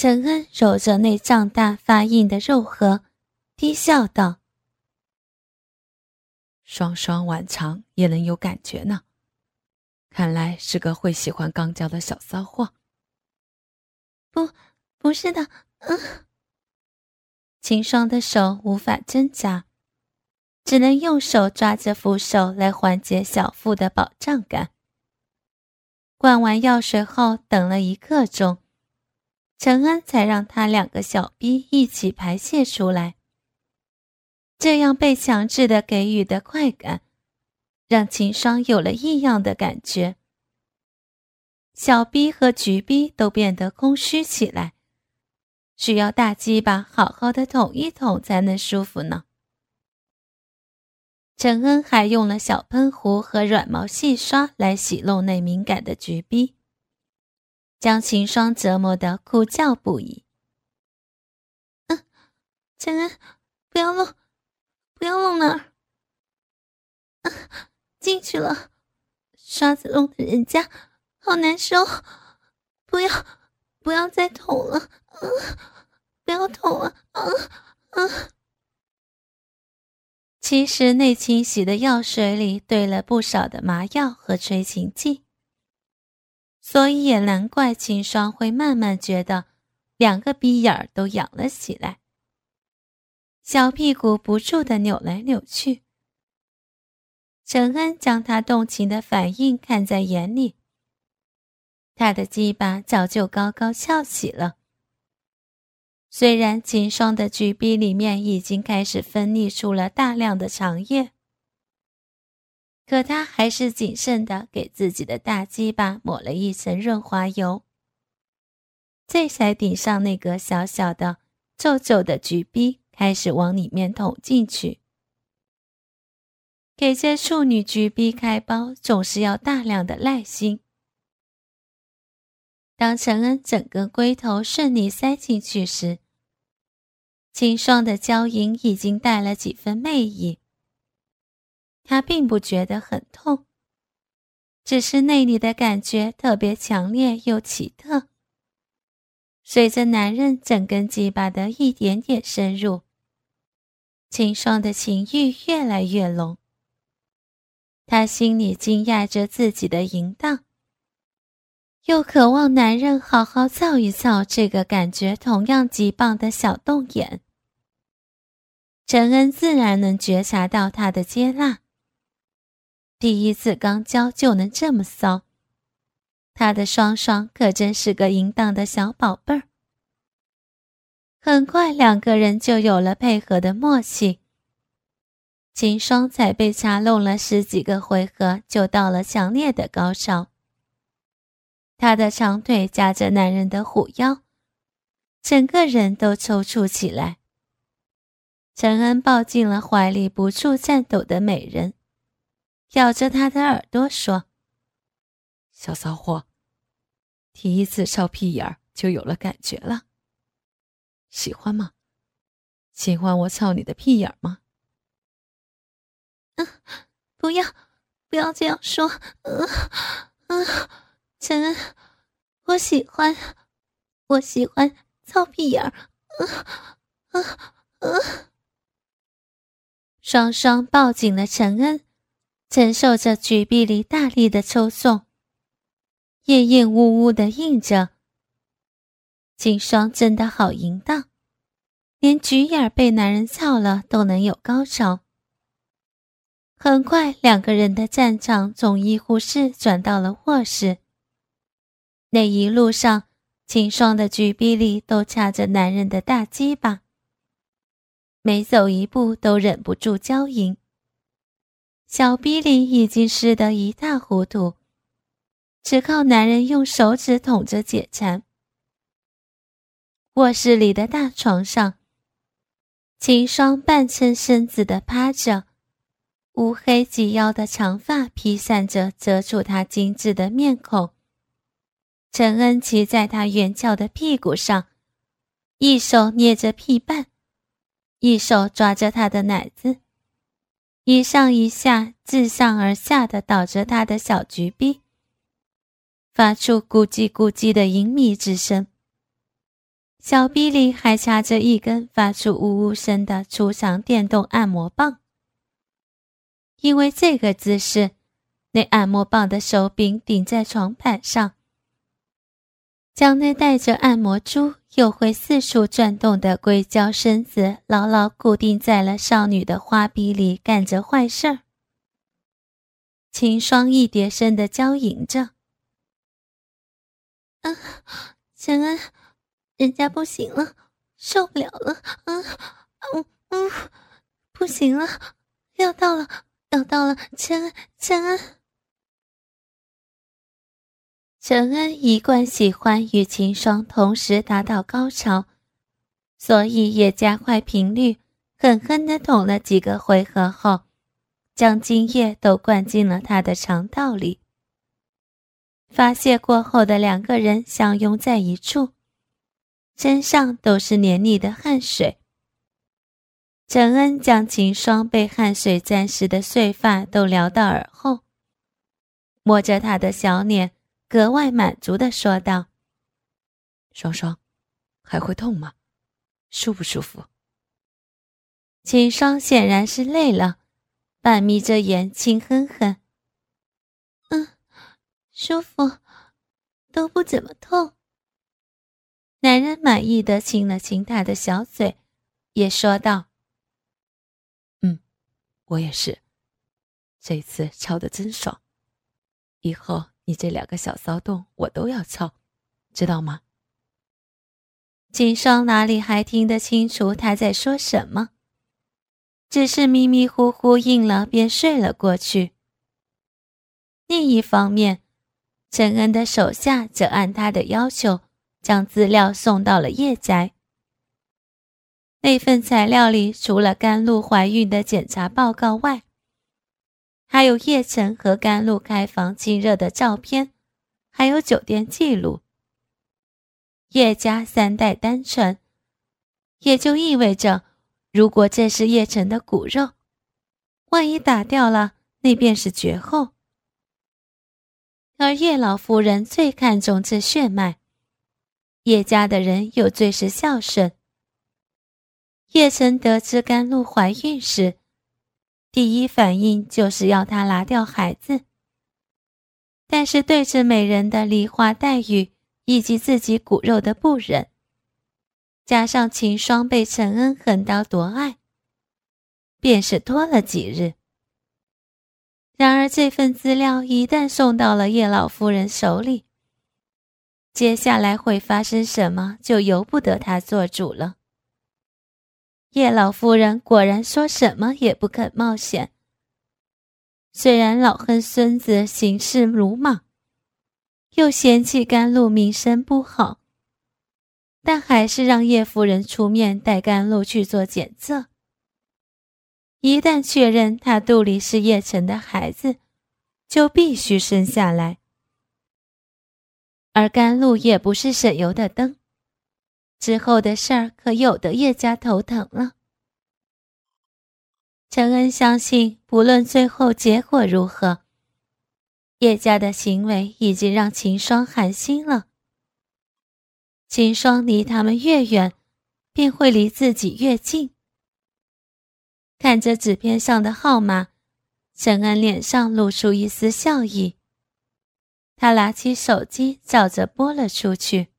陈恩揉着那胀大发硬的肉核，低笑道：“双双晚长也能有感觉呢，看来是个会喜欢肛交的小骚货。”不，不是的，嗯。秦霜的手无法挣扎，只能用手抓着扶手来缓解小腹的饱胀感。灌完药水后，等了一刻钟，陈恩才让他两个小逼一起排泄出来。这样被强制的给予的快感，让秦霜有了异样的感觉。小逼和橘逼都变得空虚起来。需要大鸡巴好好的捅一捅才能舒服呢。陈恩还用了小喷壶和软毛细刷来洗弄那敏感的橘逼，将秦霜折磨得哭叫不已。嗯，陈恩，不要弄，不要弄那儿。嗯，进去了，刷子弄的人家好难受，不要，不要再捅了。嗯，不要捅了，嗯嗯。其实内清洗的药水里兑了不少的麻药和催情剂，所以也难怪秦霜会慢慢觉得两个鼻眼儿都痒了起来，小屁股不住的扭来扭去。陈恩将他动情的反应看在眼里，他的鸡巴早就高高翘起了。虽然秦霜的举臂里面已经开始分泌出了大量的肠液，可他还是谨慎的给自己的大鸡巴抹了一层润滑油，这才顶上那个小小的、皱皱的举臂，开始往里面捅进去。给这处女举臂开包，总是要大量的耐心。当陈恩整个龟头顺利塞进去时，秦霜的娇吟已经带了几分媚意。他并不觉得很痛，只是内里的感觉特别强烈又奇特。随着男人整根鸡巴的一点点深入，秦霜的情欲越来越浓。他心里惊讶着自己的淫荡。又渴望男人好好造一造这个感觉同样极棒的小洞眼。陈恩自然能觉察到他的接纳。第一次刚交就能这么骚，他的双双可真是个淫荡的小宝贝儿。很快，两个人就有了配合的默契。秦霜才被插弄了十几个回合，就到了强烈的高潮。他的长腿夹着男人的虎腰，整个人都抽搐起来。陈恩抱进了怀里，不住颤抖的美人，咬着他的耳朵说：“小骚货，第一次操屁眼儿就有了感觉了，喜欢吗？喜欢我操你的屁眼儿吗？”“嗯，不要，不要这样说。”“嗯，嗯。”陈恩，我喜欢，我喜欢操屁眼儿，嗯嗯嗯。双双抱紧了陈恩，承受着举臂里大力的抽送，夜夜呜呜的应着。金霜真的好淫荡，连菊眼被男人操了都能有高潮。很快，两个人的战场从医护室转到了卧室。那一路上，秦霜的举臂里都插着男人的大鸡巴，每走一步都忍不住娇吟。小逼里已经湿得一塌糊涂，只靠男人用手指捅着解馋。卧室里的大床上，秦霜半撑身子的趴着，乌黑及腰的长发披散着，遮住她精致的面孔。陈恩骑在他圆翘的屁股上，一手捏着屁瓣，一手抓着他的奶子，一上一下，自上而下的倒着他的小橘臂，发出咕叽咕叽的淫靡之声。小臂里还插着一根发出呜呜声的粗长电动按摩棒。因为这个姿势，那按摩棒的手柄顶在床板上，将那带着按摩珠又会四处转动的硅胶身子牢牢固定在了少女的花臂里，干着坏事儿。秦霜一叠声的娇吟着：“啊，陈安，人家不行了，受不了了，嗯，嗯嗯，不行了，要到了，要到了，陈安，陈安。”陈恩一贯喜欢与秦霜同时达到高潮，所以也加快频率，狠狠的捅了几个回合后。将精液都灌进了他的肠道里。发泄过后的两个人相拥在一处，身上都是黏腻的汗水。陈恩将秦霜被汗水沾湿的碎发都撩到耳后，摸着她的小脸，格外满足的说道：“双双，还会痛吗？舒不舒服？”秦霜显然是累了。半眯着眼，轻哼哼：“嗯，舒服，都不怎么痛。”男人满意的亲了亲她的小嘴，也说道：“嗯，我也是，这次敲的真爽。以后你这两个小骚动我都要操，知道吗？”金霜哪里还听得清楚他在说什么？只是迷迷糊糊应了，便睡了过去。另一方面，陈恩的手下则按他的要求，将资料送到了叶宅。那份材料里，除了甘露怀孕的检查报告外，还有叶晨和甘露开房亲热的照片，还有酒店记录。叶家三代单传，也就意味着。如果这是叶晨的骨肉，万一打掉了，那便是绝后。而叶老夫人最看重这血脉，叶家的人又最是孝顺。叶晨得知甘露怀孕时，第一反应就是要她拿掉孩子。但是对着美人的梨花带雨以及自己骨肉的不忍。加上秦霜被陈恩横刀夺爱，便是拖了几日。然而这份资料一旦送到了叶老夫人手里，接下来会发生什么，就由不得他做主了。叶老夫人果然说什么也不肯冒险。虽然老恨孙子行事鲁莽，又嫌弃甘露名声不好。但还是让叶夫人出面带甘露去做检测。一旦确认她肚里是叶晨的孩子，就必须生下来。而甘露也不是省油的灯，之后的事儿可有的叶家头疼了。陈恩相信，不论最后结果如何，叶家的行为已经让秦霜寒心了。秦霜离他们越远，便会离自己越近。看着纸片上的号码，陈恩脸上露出一丝笑意。他拿起手机，照着拨了出去。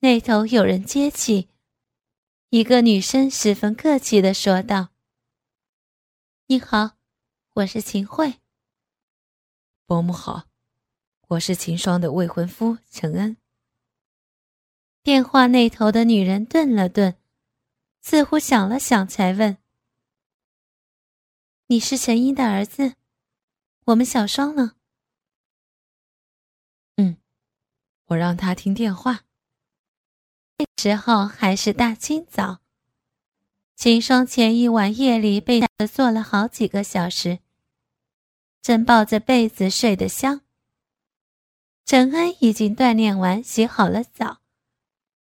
那头有人接起，一个女生十分客气的说道：“你好，我是秦慧。”伯母好，我是秦霜的未婚夫陈恩。电话那头的女人顿了顿，似乎想了想，才问：“你是陈英的儿子？我们小双呢？”“嗯，我让他听电话。”那时候还是大清早，秦霜前一晚夜里被坐了好几个小时，正抱着被子睡得香。陈恩已经锻炼完，洗好了澡。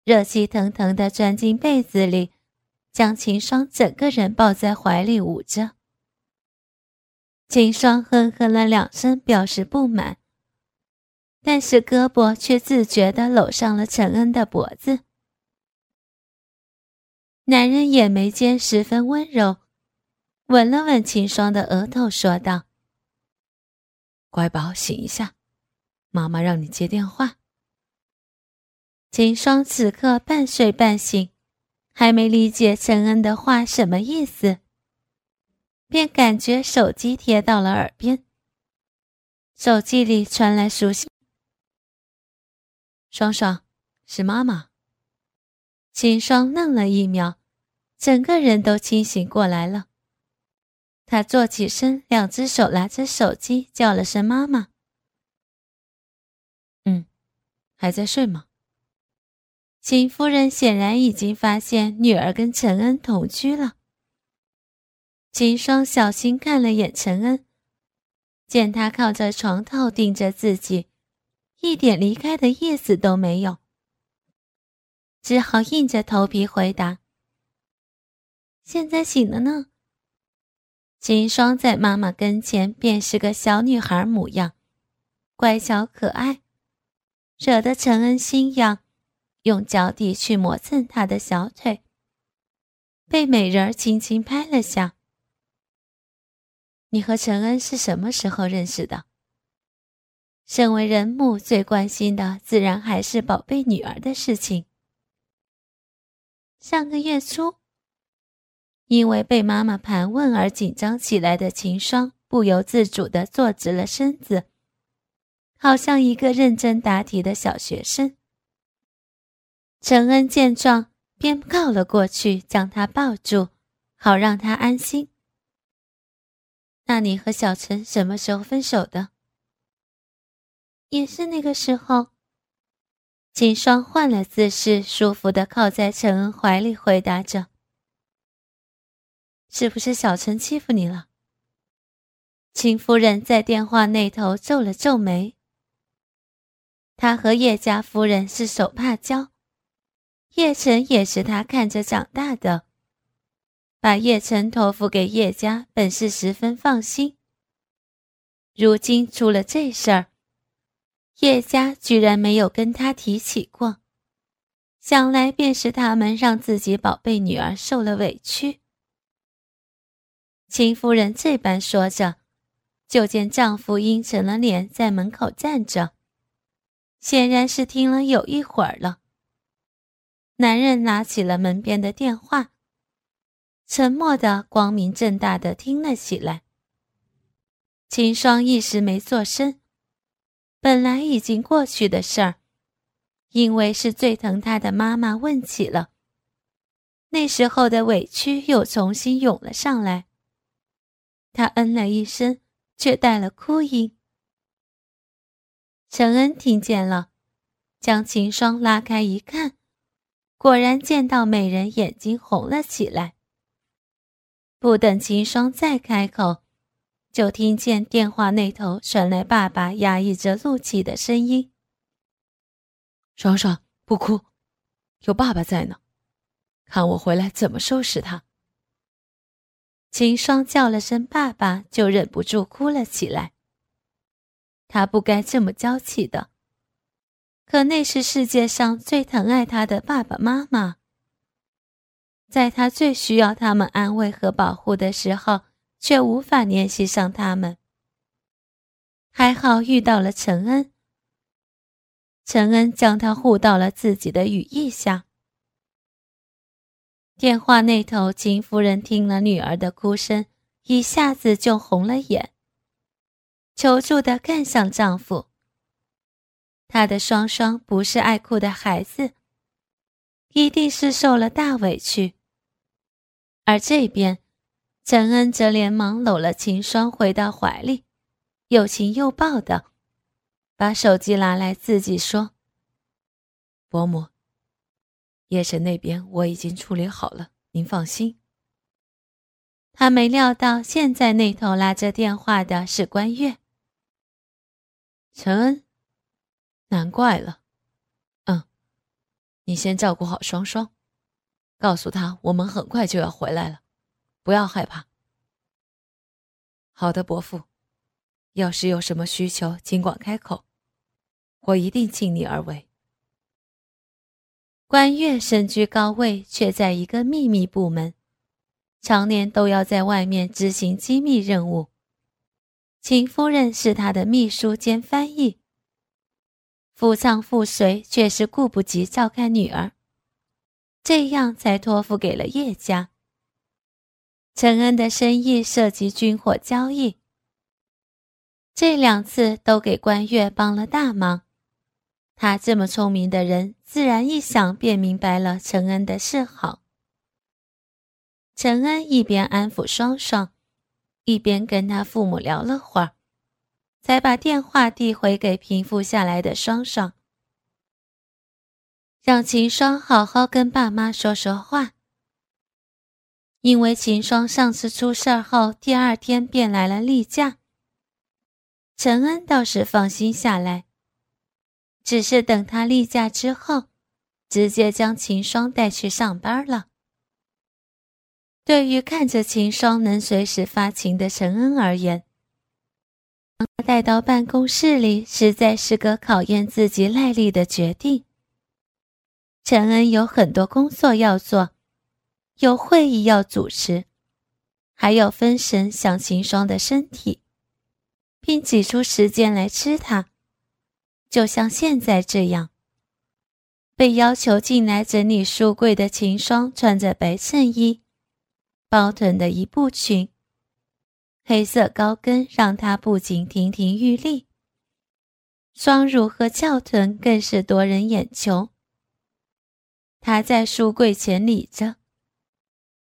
热气腾腾的钻进被子里，将秦霜整个人抱在怀里捂着。秦霜哼哼了两声，表示不满，但是胳膊却自觉地搂上了陈恩的脖子。男人眼眉间十分温柔，吻了吻秦霜的额头，说道：“乖宝，醒一下，妈妈让你接电话。”秦霜此刻半睡半醒，还没理解陈恩的话什么意思，便感觉手机贴到了耳边。手机里传来熟悉：“双双，是妈妈。”秦霜愣了一秒，整个人都清醒过来了。他坐起身，两只手拿着手机，叫了声“妈妈”。嗯，还在睡吗？秦夫人显然已经发现女儿跟陈恩同居了。秦霜小心看了眼陈恩，见他靠在床头盯着自己，一点离开的意思都没有。只好硬着头皮回答：“现在醒了呢。”秦霜在妈妈跟前便是个小女孩模样，乖巧可爱，惹得陈恩心痒，用脚底去磨蹭她的小腿，被美人儿轻轻拍了下。“你和陈恩是什么时候认识的？”身为人母，最关心的自然还是宝贝女儿的事情。上个月初，因为被妈妈盘问而紧张起来的秦霜不由自主地坐直了身子，好像一个认真答题的小学生。陈恩见状，便靠了过去，将她抱住，好让她安心。那你和小陈什么时候分手的？也是那个时候。秦霜换了姿势，舒服的靠在陈恩怀里，回答着：“是不是小陈欺负你了？”秦夫人在电话那头皱了皱眉。她和叶家夫人是手帕交，叶晨也是她看着长大的，把叶晨托付给叶家，本是十分放心。如今出了这事儿。叶家居然没有跟他提起过，想来便是他们让自己宝贝女儿受了委屈。秦夫人这般说着，就见丈夫阴沉了脸在门口站着，显然是听了有一会儿了。男人拿起了门边的电话，沉默的、光明正大的听了起来。秦霜一时没做声。本来已经过去的事儿，因为是最疼她的妈妈问起了，那时候的委屈又重新涌了上来。他嗯了一声，却带了哭音。陈恩听见了，将秦霜拉开一看，果然见到美人眼睛红了起来。不等秦霜再开口。就听见电话那头传来爸爸压抑着怒气的声音：“爽爽，不哭，有爸爸在呢，看我回来怎么收拾他。”秦霜叫了声“爸爸”，就忍不住哭了起来。他不该这么娇气的，可那是世界上最疼爱他的爸爸妈妈，在他最需要他们安慰和保护的时候。却无法联系上他们。还好遇到了陈恩，陈恩将他护到了自己的羽翼下。电话那头，秦夫人听了女儿的哭声，一下子就红了眼，求助的看向丈夫。她的双双不是爱哭的孩子，一定是受了大委屈。而这边。陈恩则连忙搂了秦霜回到怀里，又亲又抱的，把手机拿来自己说：“伯母，叶神那边我已经处理好了，您放心。”他没料到现在那头拉着电话的是关月。陈恩，难怪了。嗯，你先照顾好双双，告诉他我们很快就要回来了。不要害怕。好的，伯父，要是有什么需求，尽管开口，我一定尽力而为。关月身居高位，却在一个秘密部门，常年都要在外面执行机密任务。秦夫人是他的秘书兼翻译，夫唱妇随，却是顾不及照看女儿，这样才托付给了叶家。陈恩的生意涉及军火交易，这两次都给关月帮了大忙。他这么聪明的人，自然一想便明白了陈恩的嗜好。陈恩一边安抚双双，一边跟他父母聊了会儿，才把电话递回给平复下来的双双，让秦霜好好跟爸妈说说话。因为秦霜上次出事儿后，第二天便来了例假，陈恩倒是放心下来。只是等他例假之后，直接将秦霜带去上班了。对于看着秦霜能随时发情的陈恩而言，将他带到办公室里，实在是个考验自己耐力的决定。陈恩有很多工作要做，有会议要主持，还要分神想秦霜的身体，并挤出时间来吃它。就像现在这样，被要求进来整理书柜的秦霜，穿着白衬衣、包臀的一步裙，黑色高跟让她不仅亭亭玉立，双乳和翘臀更是夺人眼球。她在书柜前理着，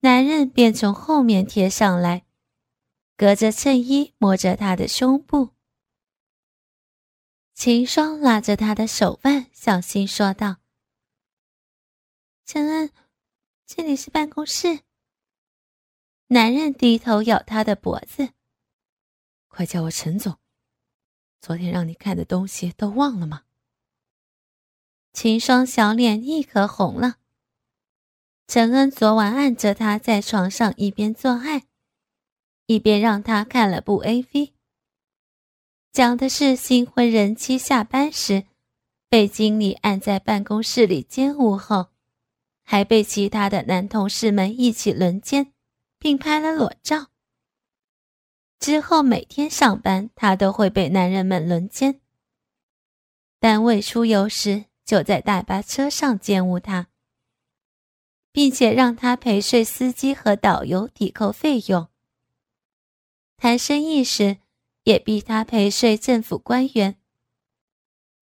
男人便从后面贴上来，隔着衬衣摸着她的胸部。秦霜拉着他的手腕，小心说道：“陈恩，这里是办公室。”男人低头咬他的脖子：“快叫我陈总。昨天让你看的东西都忘了吗？”秦霜小脸立刻红了。陈恩昨晚按着他在床上一边做爱，一边让他看了部 AV。讲的是新婚人妻下班时，被经理按在办公室里奸污后，还被其他的男同事们一起轮奸，并拍了裸照。之后每天上班，他都会被男人们轮奸。单位出游时，就在大巴车上奸污他，并且让他陪睡司机和导游抵扣费用。谈生意时。也逼他陪睡政府官员，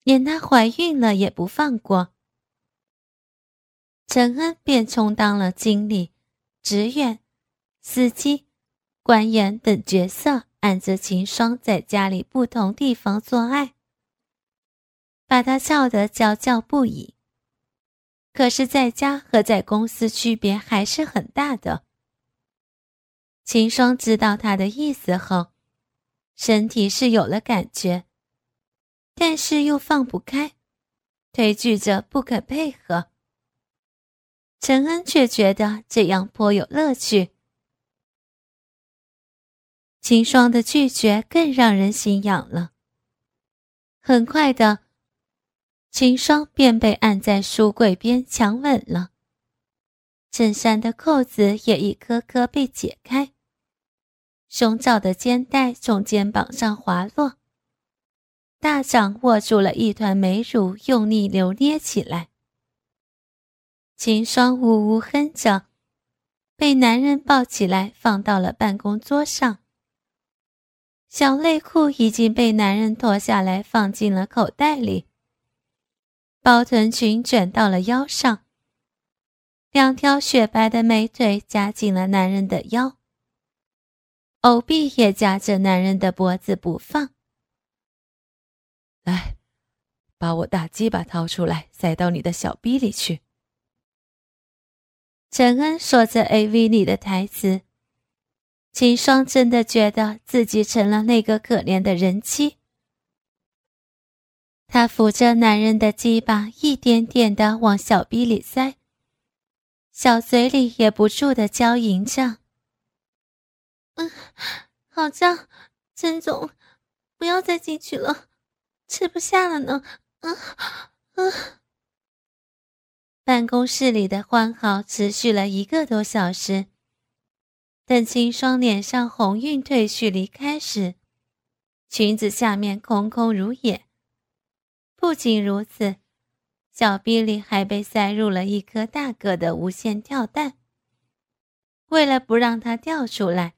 连她怀孕了也不放过。陈恩便充当了经理、职员、司机、官员等角色，按着秦霜在家里不同地方做爱，把她笑得娇娇不已。可是，在家和在公司区别还是很大的。秦霜知道他的意思后。身体是有了感觉，但是又放不开，推拒着不肯配合。陈恩却觉得这样颇有乐趣。秦霜的拒绝更让人心痒了。很快的，秦霜便被按在书柜边强吻了，衬衫的扣子也一颗颗被解开。胸罩的肩带从肩膀上滑落，大掌握住了一团美乳，用力揉捏起来。秦霜呜呜哼着，被男人抱起来放到了办公桌上。小内裤已经被男人脱下来放进了口袋里，包臀裙卷到了腰上，两条雪白的美腿夹紧了男人的腰。藕臂也夹着男人的脖子不放。来，把我大鸡巴掏出来，塞到你的小逼里去。陈恩说着 AV 里的台词，秦霜真的觉得自己成了那个可怜的人妻。他扶着男人的鸡巴，一点点的往小逼里塞，小嘴里也不住的娇吟着。嗯，好胀，陈总，不要再进去了，吃不下了呢。嗯嗯，办公室里的欢好持续了一个多小时。等清霜脸上红晕褪去离开时，裙子下面空空如也。不仅如此，小臂里还被塞入了一颗大个的无线跳蛋。为了不让它掉出来，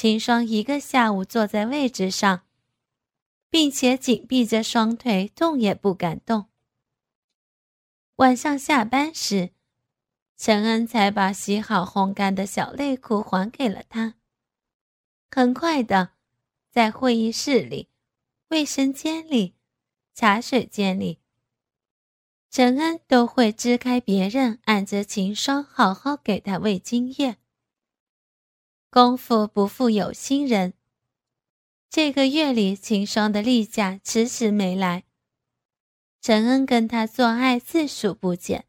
秦霜一个下午坐在位置上，并且紧闭着双腿，动也不敢动。晚上下班时。陈恩才把洗好烘干的小内裤还给了他。很快的，在会议室里、卫生间里、茶水间里，陈恩都会支开别人，按着秦霜好好给他喂精液。功夫不负有心人，这个月里秦霜的例假迟迟没来，陈恩跟他做爱次数不减。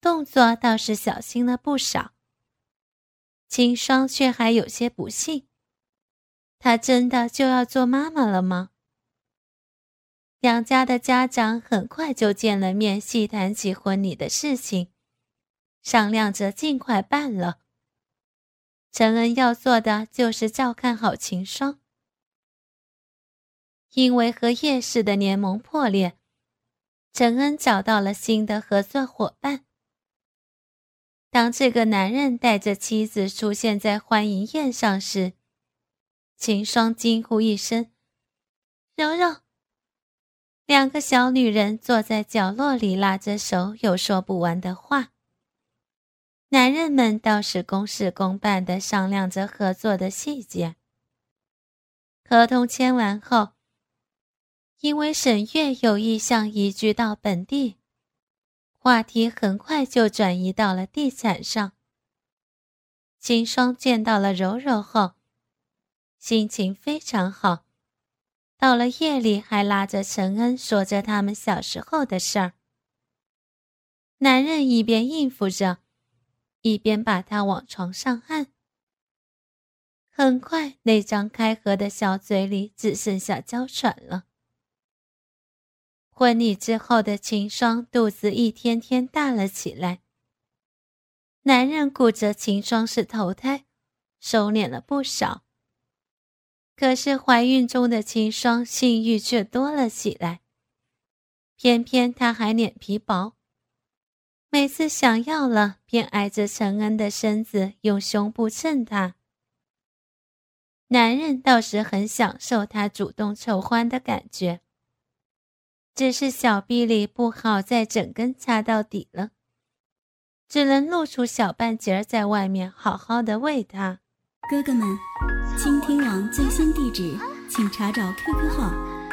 动作倒是小心了不少，秦霜却还有些不信，她真的就要做妈妈了吗？两家的家长很快就见了面，细谈起婚礼的事情，商量着尽快办了。陈恩要做的就是照看好秦霜，因为和叶氏的联盟破裂，陈恩找到了新的合作伙伴。当这个男人带着妻子出现在欢迎宴上时，秦霜惊呼一声：“柔柔！”两个小女人坐在角落里拉着手，有说不完的话。男人们倒是公事公办的商量着合作的细节。合同签完后，因为沈月有意向移居到本地。话题很快就转移到了地产上。秦霜见到了柔柔后，心情非常好。到了夜里，还拉着陈恩说着他们小时候的事儿。男人一边应付着，一边把他往床上按。很快，那张开合的小嘴里只剩下娇喘了。婚礼之后的秦霜肚子一天天大了起来。男人顾着秦霜是头胎，收敛了不少。可是怀孕中的秦霜性欲却多了起来。偏偏她还脸皮薄，每次想要了便挨着陈恩的身子，用胸部蹭他。男人倒是很享受他主动求欢的感觉。只是小臂里不好再整根插到底了，只能露出小半截在外面，好好的喂他。哥哥们，倾听网最新地址，请查找 QQ 号